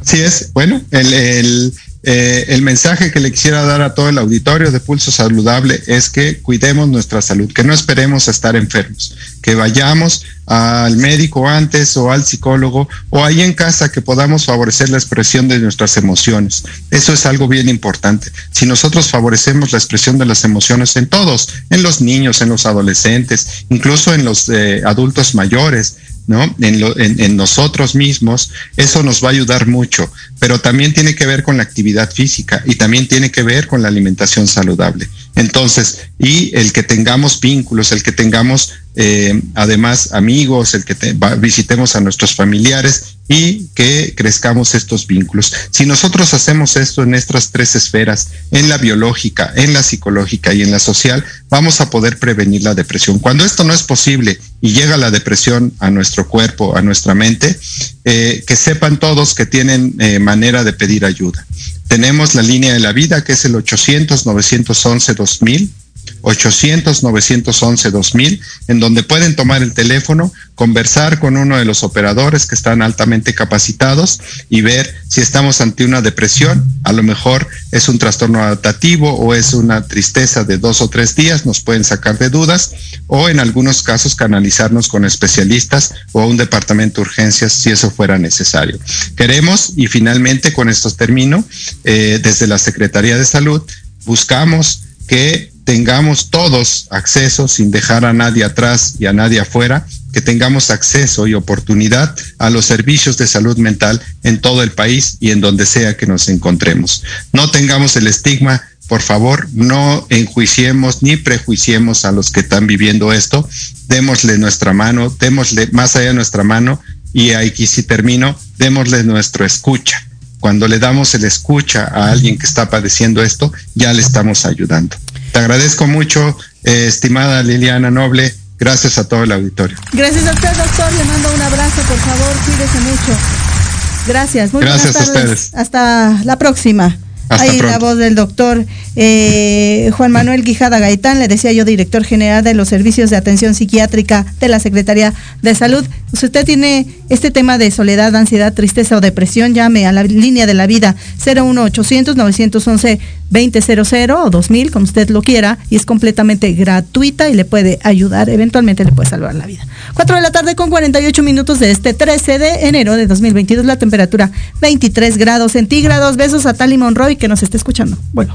[SPEAKER 4] Así es. Bueno, el, el, eh, el mensaje que le quisiera dar a todo el auditorio de Pulso Saludable es que cuidemos nuestra salud, que no esperemos a estar enfermos, que vayamos al médico antes o al psicólogo o ahí en casa que podamos favorecer la expresión de nuestras emociones. Eso es algo bien importante. Si nosotros favorecemos la expresión de las emociones en todos, en los niños, en los adolescentes, incluso en los eh, adultos mayores, ¿no? En, en, nosotros mismos, eso nos va a ayudar mucho, pero también tiene que ver con la actividad física y también tiene que ver con la alimentación saludable. Entonces, y el que tengamos vínculos, el que tengamos eh, además amigos, el que visitemos a nuestros familiares y que crezcamos estos vínculos. Si nosotros hacemos esto en estas tres esferas, en la biológica, en la psicológica y en la social, vamos a poder prevenir la depresión. Cuando esto no es posible y llega la depresión a nuestro cuerpo, a nuestra mente, eh, que sepan todos que tienen eh, manera de pedir ayuda. Tenemos la línea de la vida que es el 800 911 2000 800-911-2000, en donde pueden tomar el teléfono, conversar con uno de los operadores que están altamente capacitados y ver si estamos ante una depresión. A lo mejor es un trastorno adaptativo o es una tristeza de dos o tres días, nos pueden sacar de dudas o en algunos casos canalizarnos con especialistas o a un departamento de urgencias si eso fuera necesario. Queremos, y finalmente con esto termino, eh, desde la Secretaría de Salud, buscamos que tengamos todos acceso, sin dejar a nadie atrás y a nadie afuera, que tengamos acceso y oportunidad a los servicios de salud mental en todo el país y en donde sea que nos encontremos. No tengamos el estigma, por favor, no enjuiciemos ni prejuiciemos a los que están viviendo esto. Démosle nuestra mano, démosle más allá de nuestra mano y aquí si termino, démosle nuestra escucha. Cuando le damos el escucha a alguien que está padeciendo esto, ya le estamos ayudando. Te agradezco mucho, eh, estimada Liliana Noble. Gracias a todo el auditorio.
[SPEAKER 2] Gracias a usted, doctor. Le mando un abrazo, por favor. Cuídese mucho. Gracias.
[SPEAKER 4] Muy Gracias a ustedes.
[SPEAKER 2] Hasta la próxima. Ahí la voz del doctor eh, Juan Manuel Quijada Gaitán, le decía yo, director general de los servicios de atención psiquiátrica de la Secretaría de Salud. Si usted tiene este tema de soledad, ansiedad, tristeza o depresión, llame a la línea de la vida 01800 911 2000 o 2000, como usted lo quiera, y es completamente gratuita y le puede ayudar, eventualmente le puede salvar la vida. 4 de la tarde con 48 minutos de este 13 de enero de 2022, la temperatura 23 grados centígrados. Besos a Tali Monroy que nos está escuchando. Bueno.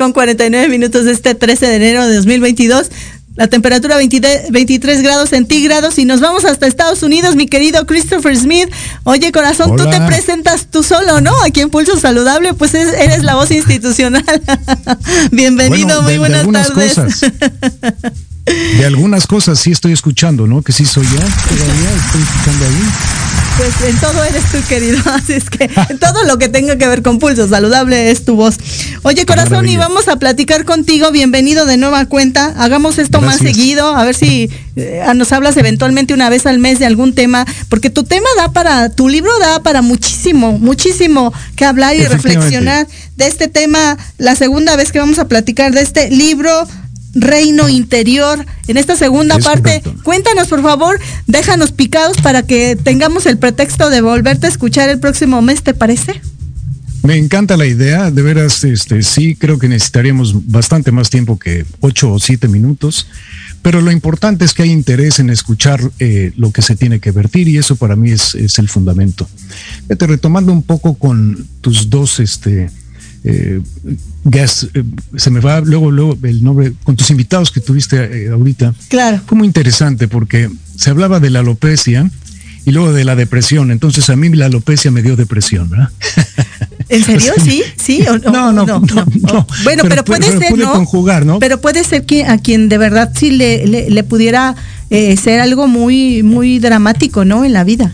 [SPEAKER 2] Con 49 minutos de este 13 de enero de 2022. La temperatura 23, grados centígrados y nos vamos hasta Estados Unidos, mi querido Christopher Smith. Oye, corazón, tú te presentas tú solo, ¿no? Aquí en Pulso Saludable, pues eres la voz institucional. Bienvenido, muy buenas tardes.
[SPEAKER 5] de algunas cosas sí estoy escuchando, ¿no? Que sí soy yo, todavía estoy escuchando ahí
[SPEAKER 2] pues en todo eres tú, querido. Así es que en todo lo que tenga que ver con pulso saludable es tu voz. Oye, corazón, y vamos a platicar contigo. Bienvenido de nueva cuenta. Hagamos esto más seguido. A ver si eh, nos hablas eventualmente una vez al mes de algún tema, porque tu tema da para, tu libro da para muchísimo, muchísimo que hablar y reflexionar de este tema. La segunda vez que vamos a platicar de este libro reino interior. En esta segunda parte, cuéntanos por favor, déjanos picados para que tengamos el pretexto de volverte a escuchar el próximo mes, ¿te parece?
[SPEAKER 5] Me encanta la idea, de veras, este, sí, creo que necesitaríamos bastante más tiempo que ocho o siete minutos, pero lo importante es que hay interés en escuchar eh, lo que se tiene que vertir y eso para mí es, es el fundamento. Vete retomando un poco con tus dos, este, eh, gas, eh, se me va luego, luego el nombre, con tus invitados que tuviste eh, ahorita.
[SPEAKER 2] Claro.
[SPEAKER 5] Fue muy interesante porque se hablaba de la alopecia y luego de la depresión. Entonces a mí la alopecia me dio depresión, ¿verdad?
[SPEAKER 2] ¿En serio? ¿Sí? ¿Sí?
[SPEAKER 5] no, no, no,
[SPEAKER 2] Bueno, pero, puede ser, ¿no?
[SPEAKER 5] Conjugar, ¿no?
[SPEAKER 2] Pero puede ser que a quien de verdad sí le, le, pudiera ser algo muy, muy dramático, ¿no? En la vida.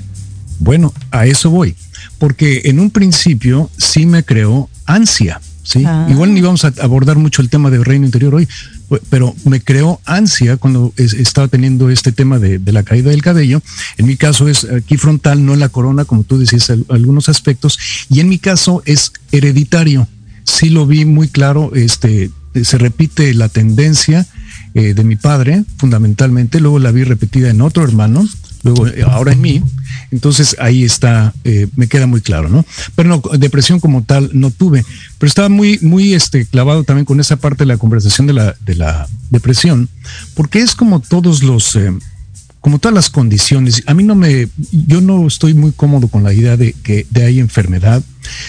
[SPEAKER 5] Bueno, a eso voy. Porque en un principio sí me creó ansia. ¿sí? Ah. Igual ni vamos a abordar mucho el tema del reino interior hoy, pero me creó ansia cuando estaba teniendo este tema de, la caída del cabello. En mi caso es aquí frontal, no en la corona, como tú decías, algunos aspectos. Y en mi caso es hereditario. Sí lo vi muy claro, este, se repite la tendencia eh, de mi padre, fundamentalmente, luego la vi repetida en otro hermano, luego eh, ahora en mí. Entonces ahí está, eh, me queda muy claro, ¿no? Pero no, depresión como tal no tuve, pero estaba muy, muy este, clavado también con esa parte de la conversación de la, de la depresión, porque es como todos los, eh, como todas las condiciones. A mí no me, yo no estoy muy cómodo con la idea de que hay enfermedad,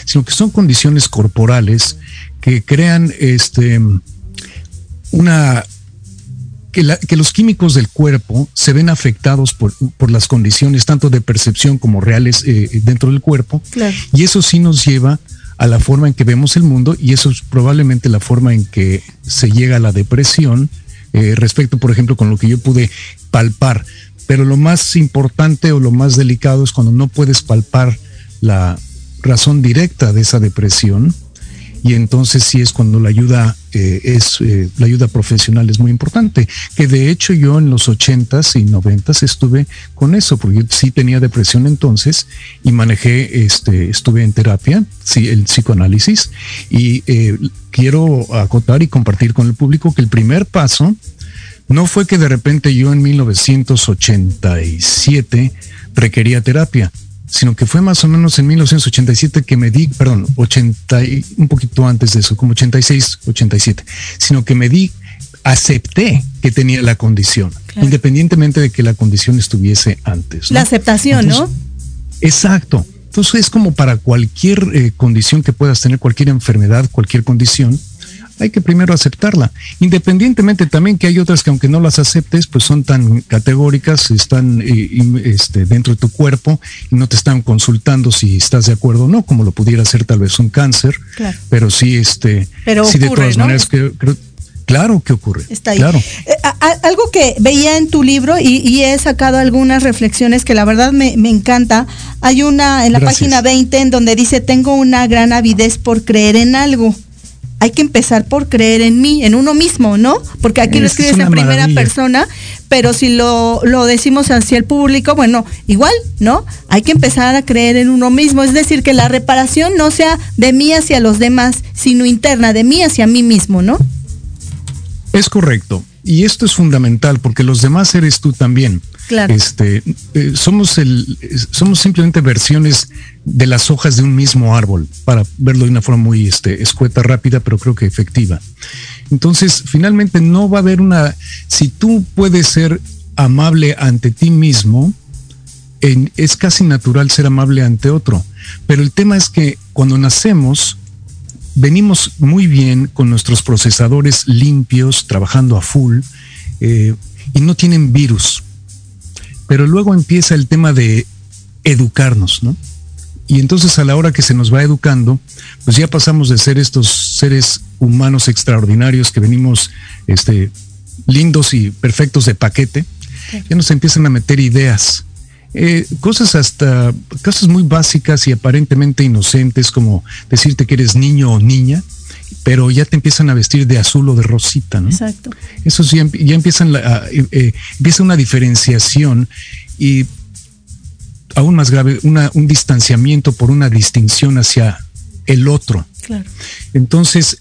[SPEAKER 5] sino que son condiciones corporales que crean este una que, los químicos del cuerpo se ven afectados por, las condiciones tanto de percepción como reales eh, dentro del cuerpo. Y eso sí nos lleva a la forma en que vemos el mundo y eso es probablemente la forma en que se llega a la depresión eh, respecto, por ejemplo, con lo que yo pude palpar. Pero lo más importante o lo más delicado es cuando no puedes palpar la razón directa de esa depresión y entonces sí es cuando la ayuda eh, es eh, la ayuda profesional es muy importante que de hecho yo en los ochentas y noventas estuve con eso porque yo sí tenía depresión entonces y manejé este estuve en terapia sí el psicoanálisis y eh, quiero acotar y compartir con el público que el primer paso no fue que de repente yo en 1987 requería terapia sino que fue más o menos en 1987 que me di, perdón, 80, un poquito antes de eso, como 86, 87, sino que me di, acepté que tenía la condición, independientemente de que la condición estuviese antes.
[SPEAKER 2] La aceptación, ¿no?
[SPEAKER 5] Exacto. Entonces es como para cualquier eh, condición que puedas tener, cualquier enfermedad, cualquier condición, hay que primero aceptarla. Independientemente también que hay otras que aunque no las aceptes, pues son tan categóricas, están eh, este, dentro de tu cuerpo y no te están consultando si estás de acuerdo o no, como lo pudiera ser tal vez un cáncer. Pero sí, este,
[SPEAKER 2] pero
[SPEAKER 5] sí de todas maneras que, Claro que ocurre.
[SPEAKER 2] Está ahí.
[SPEAKER 5] Claro.
[SPEAKER 2] Eh, algo que veía en tu libro y, he sacado algunas reflexiones que la verdad me, encanta. Hay una en la página 20 en donde dice, tengo una gran avidez por creer en algo hay que empezar por creer en mí, en uno mismo, ¿no? Porque aquí lo escribes en primera persona, pero si lo, lo decimos hacia el público, bueno, igual, ¿no? Hay que empezar a creer en uno mismo, es decir, que la reparación no sea de mí hacia los demás, sino interna, de mí hacia mí mismo, ¿no?
[SPEAKER 5] Es correcto. Y esto es fundamental porque los demás eres tú también.
[SPEAKER 2] Claro.
[SPEAKER 5] Este, eh, somos, el, somos simplemente versiones de las hojas de un mismo árbol, para verlo de una forma muy este, escueta, rápida, pero creo que efectiva. Entonces, finalmente no va a haber una, si tú puedes ser amable ante ti mismo, es casi natural ser amable ante otro. Pero el tema es que cuando nacemos, venimos muy bien con nuestros procesadores limpios, trabajando a full, eh, y no tienen virus. Pero luego empieza el tema de educarnos, ¿no? Y entonces a la hora que se nos va educando, pues ya pasamos de ser estos seres humanos extraordinarios que venimos este, lindos y perfectos de paquete, ya nos empiezan a meter ideas, eh, cosas hasta, cosas muy básicas y aparentemente inocentes como decirte que eres niño o niña, pero ya te empiezan a vestir de azul o de rosita, ¿no?
[SPEAKER 2] Exacto.
[SPEAKER 5] Eso ya, ya empiezan la, eh, eh, empieza una diferenciación y aún más grave, un distanciamiento por una distinción hacia el otro.
[SPEAKER 2] Claro.
[SPEAKER 5] Entonces,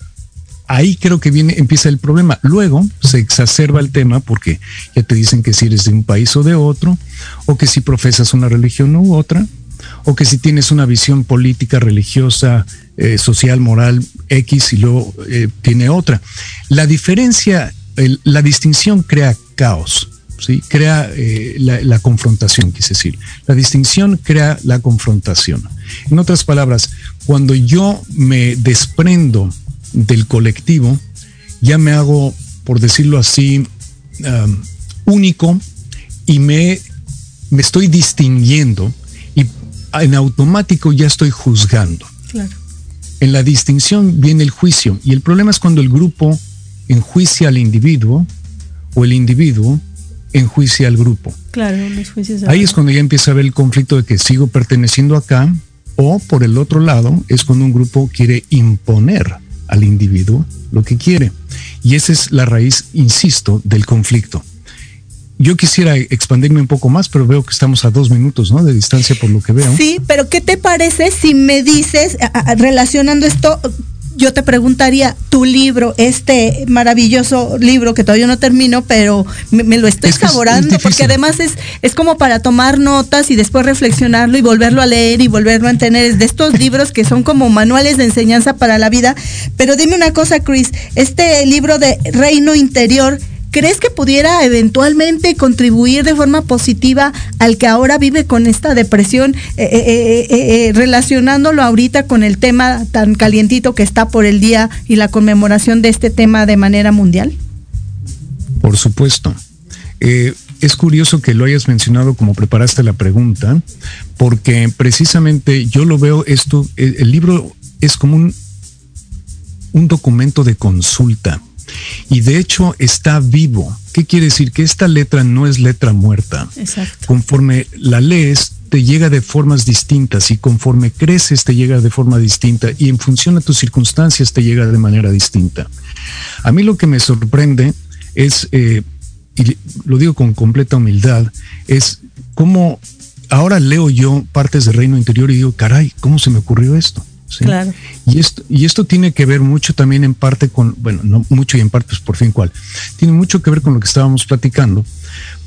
[SPEAKER 5] ahí creo que viene, empieza el problema. Luego se exacerba el tema porque ya te dicen que si eres de un país o de otro, o que si profesas una religión u otra, o que si tienes una visión política, religiosa, eh, social, moral X y luego eh, tiene otra. La diferencia, la distinción crea caos. ¿Sí? crea eh, la, confrontación, quise decir. La distinción crea la confrontación. En otras palabras, cuando yo me desprendo del colectivo, ya me hago, por decirlo así, único y me, me estoy distinguiendo y en automático ya estoy juzgando.
[SPEAKER 2] Claro.
[SPEAKER 5] En la distinción viene el juicio y el problema es cuando el grupo enjuicia al individuo o el individuo enjuicia al grupo.
[SPEAKER 2] Claro, los juicios.
[SPEAKER 5] Ahí es cuando ya empieza a ver el conflicto de que sigo perteneciendo acá o por el otro lado es cuando un grupo quiere imponer al individuo lo que quiere. Y esa es la raíz, insisto, del conflicto. Yo quisiera expandirme un poco más, pero veo que estamos a dos minutos, ¿no? De distancia por lo que veo.
[SPEAKER 2] Sí, pero ¿qué te parece si me dices, relacionando esto, yo te preguntaría, tu libro, este maravilloso libro que todavía no termino, pero me, lo estoy saborando, porque además es, es como para tomar notas y después reflexionarlo y volverlo a leer y volverlo a entender. Es de estos libros que son como manuales de enseñanza para la vida. Pero dime una cosa, Chris, este libro de Reino Interior, ¿Crees que pudiera eventualmente contribuir de forma positiva al que ahora vive con esta depresión, eh, eh, eh, relacionándolo ahorita con el tema tan calientito que está por el día y la conmemoración de este tema de manera mundial?
[SPEAKER 5] Por supuesto. es curioso que lo hayas mencionado como preparaste la pregunta, porque precisamente yo lo veo esto, el, libro es como un, un documento de consulta y de hecho está vivo. ¿Qué quiere decir? Que esta letra no es letra muerta.
[SPEAKER 2] Exacto.
[SPEAKER 5] Conforme la lees, te llega de formas distintas y conforme creces te llega de forma distinta y en función a tus circunstancias te llega de manera distinta. A mí lo que me sorprende es, eh, y lo digo con completa humildad, es cómo ahora leo yo partes del reino interior y digo, caray, ¿cómo se me ocurrió esto?
[SPEAKER 2] Claro.
[SPEAKER 5] Y esto, y esto tiene que ver mucho también en parte con, bueno, no mucho y en parte, pues por fin cuál, tiene mucho que ver con lo que estábamos platicando,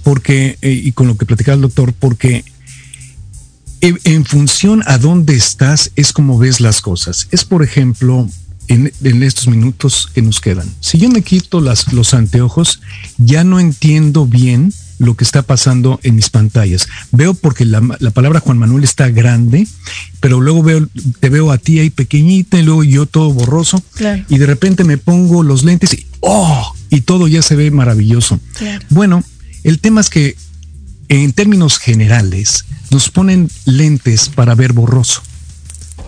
[SPEAKER 5] porque, eh, y con lo que platicaba el doctor, porque en, en, función a dónde estás es como ves las cosas. Es, por ejemplo, en, en estos minutos que nos quedan. Si yo me quito las, los anteojos, ya no entiendo bien lo que está pasando en mis pantallas. Veo porque la, la, palabra Juan Manuel está grande, pero luego veo, te veo a ti ahí pequeñita y luego yo todo borroso.
[SPEAKER 2] Claro.
[SPEAKER 5] Y de repente me pongo los lentes y ¡oh! Y todo ya se ve maravilloso.
[SPEAKER 2] Claro.
[SPEAKER 5] Bueno, el tema es que en términos generales nos ponen lentes para ver borroso.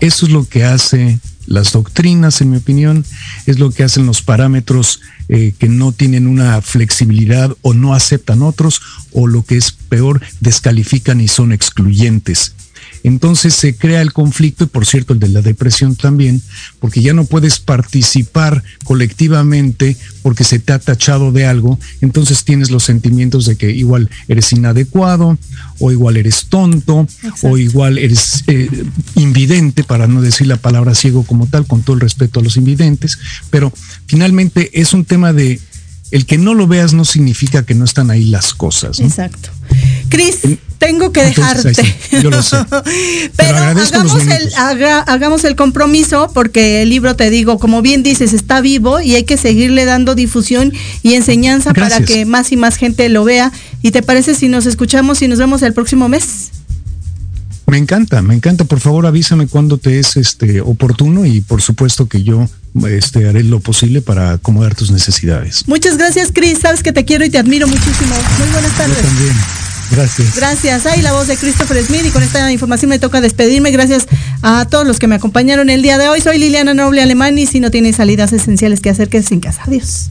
[SPEAKER 5] Eso es lo que hace las doctrinas, en mi opinión, es lo que hacen los parámetros eh, que no tienen una flexibilidad o no aceptan otros, o lo que es peor, descalifican y son excluyentes. Entonces se crea el conflicto, y por cierto el de la depresión también, porque ya no puedes participar colectivamente porque se te ha tachado de algo, entonces tienes los sentimientos de que igual eres inadecuado, o igual eres tonto, Exacto. o igual eres eh, invidente, para no decir la palabra ciego como tal, con todo el respeto a los invidentes, pero finalmente es un tema de el que no lo veas no significa que no están ahí las cosas. ¿no?
[SPEAKER 2] Exacto. Cris, tengo que dejarte.
[SPEAKER 5] Yo lo sé.
[SPEAKER 2] Pero, Pero hagamos, el, haga, hagamos el compromiso porque el libro, te digo, como bien dices, está vivo y hay que seguirle dando difusión y enseñanza Gracias. para que más y más gente lo vea. ¿Y te parece si nos escuchamos y nos vemos el próximo mes?
[SPEAKER 5] Me encanta, me encanta. Por favor, avísame cuando te es este oportuno y por supuesto que yo este, haré lo posible para acomodar tus necesidades.
[SPEAKER 2] Muchas gracias, Cris. Sabes que te quiero y te admiro muchísimo. Muy buenas tardes.
[SPEAKER 5] Yo también. Gracias.
[SPEAKER 2] Gracias. Ahí la voz de Christopher Smith y con esta información me toca despedirme. Gracias a todos los que me acompañaron el día de hoy. Soy Liliana Noble Alemán y si no tiene salidas esenciales que hacer, quédese en casa. Adiós.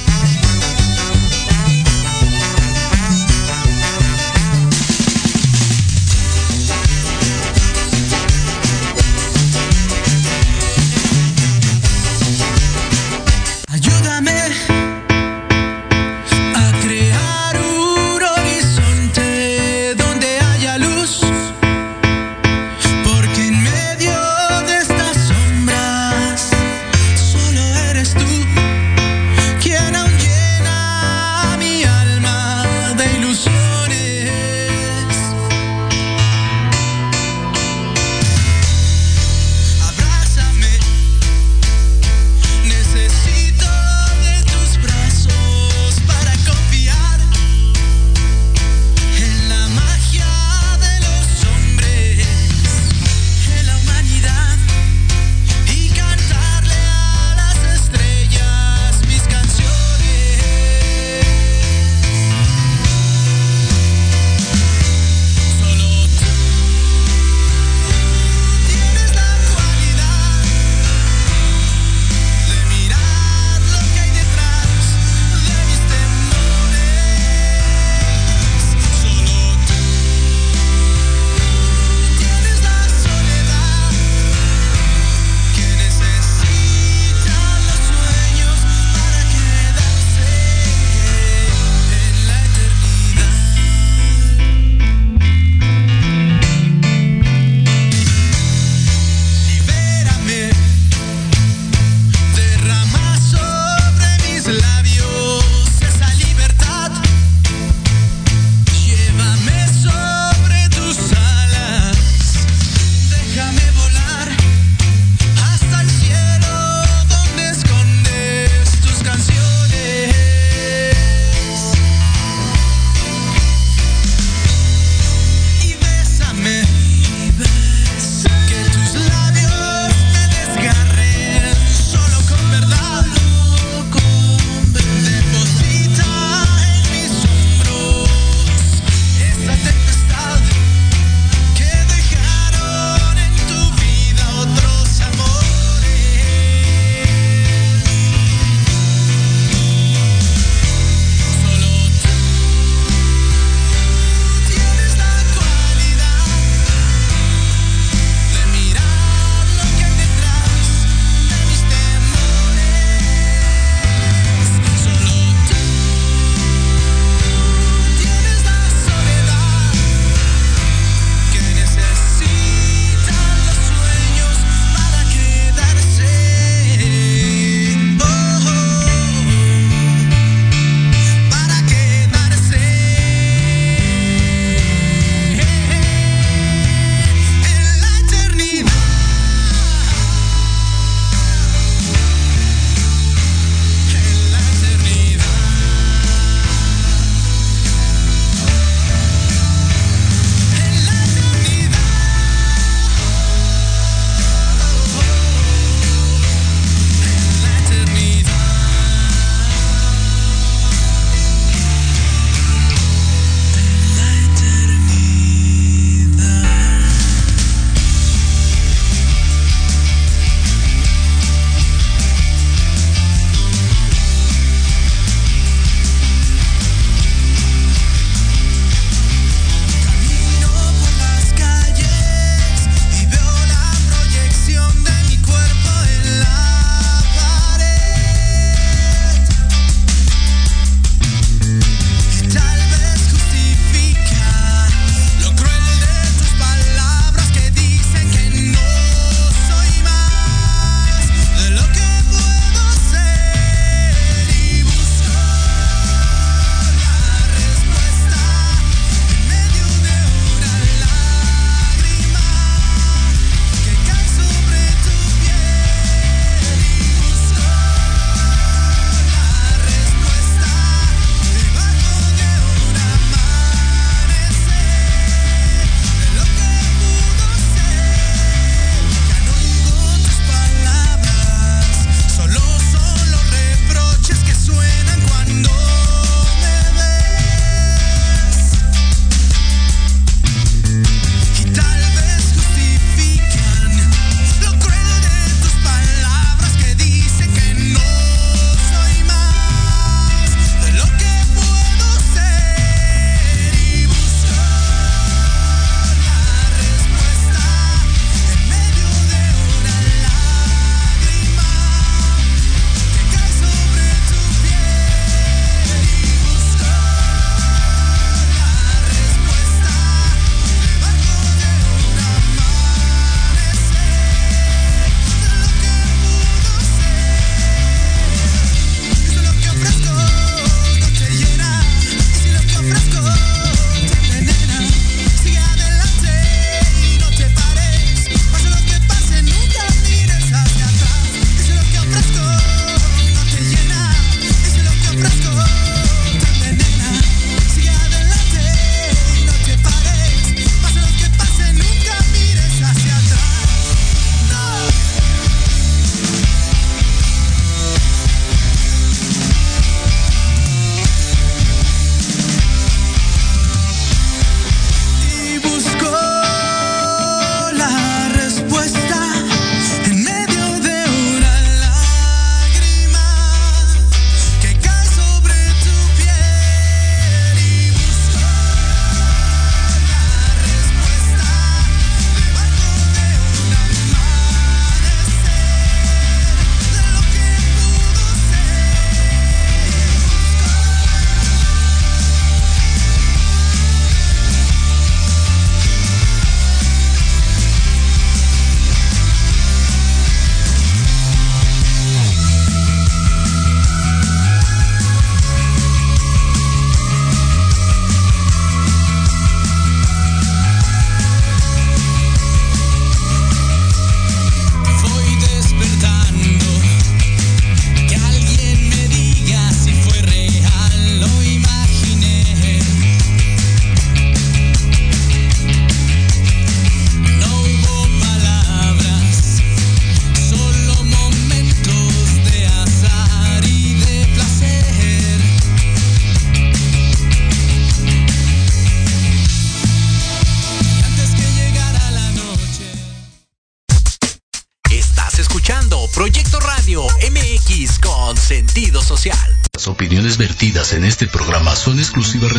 [SPEAKER 6] Exclusiva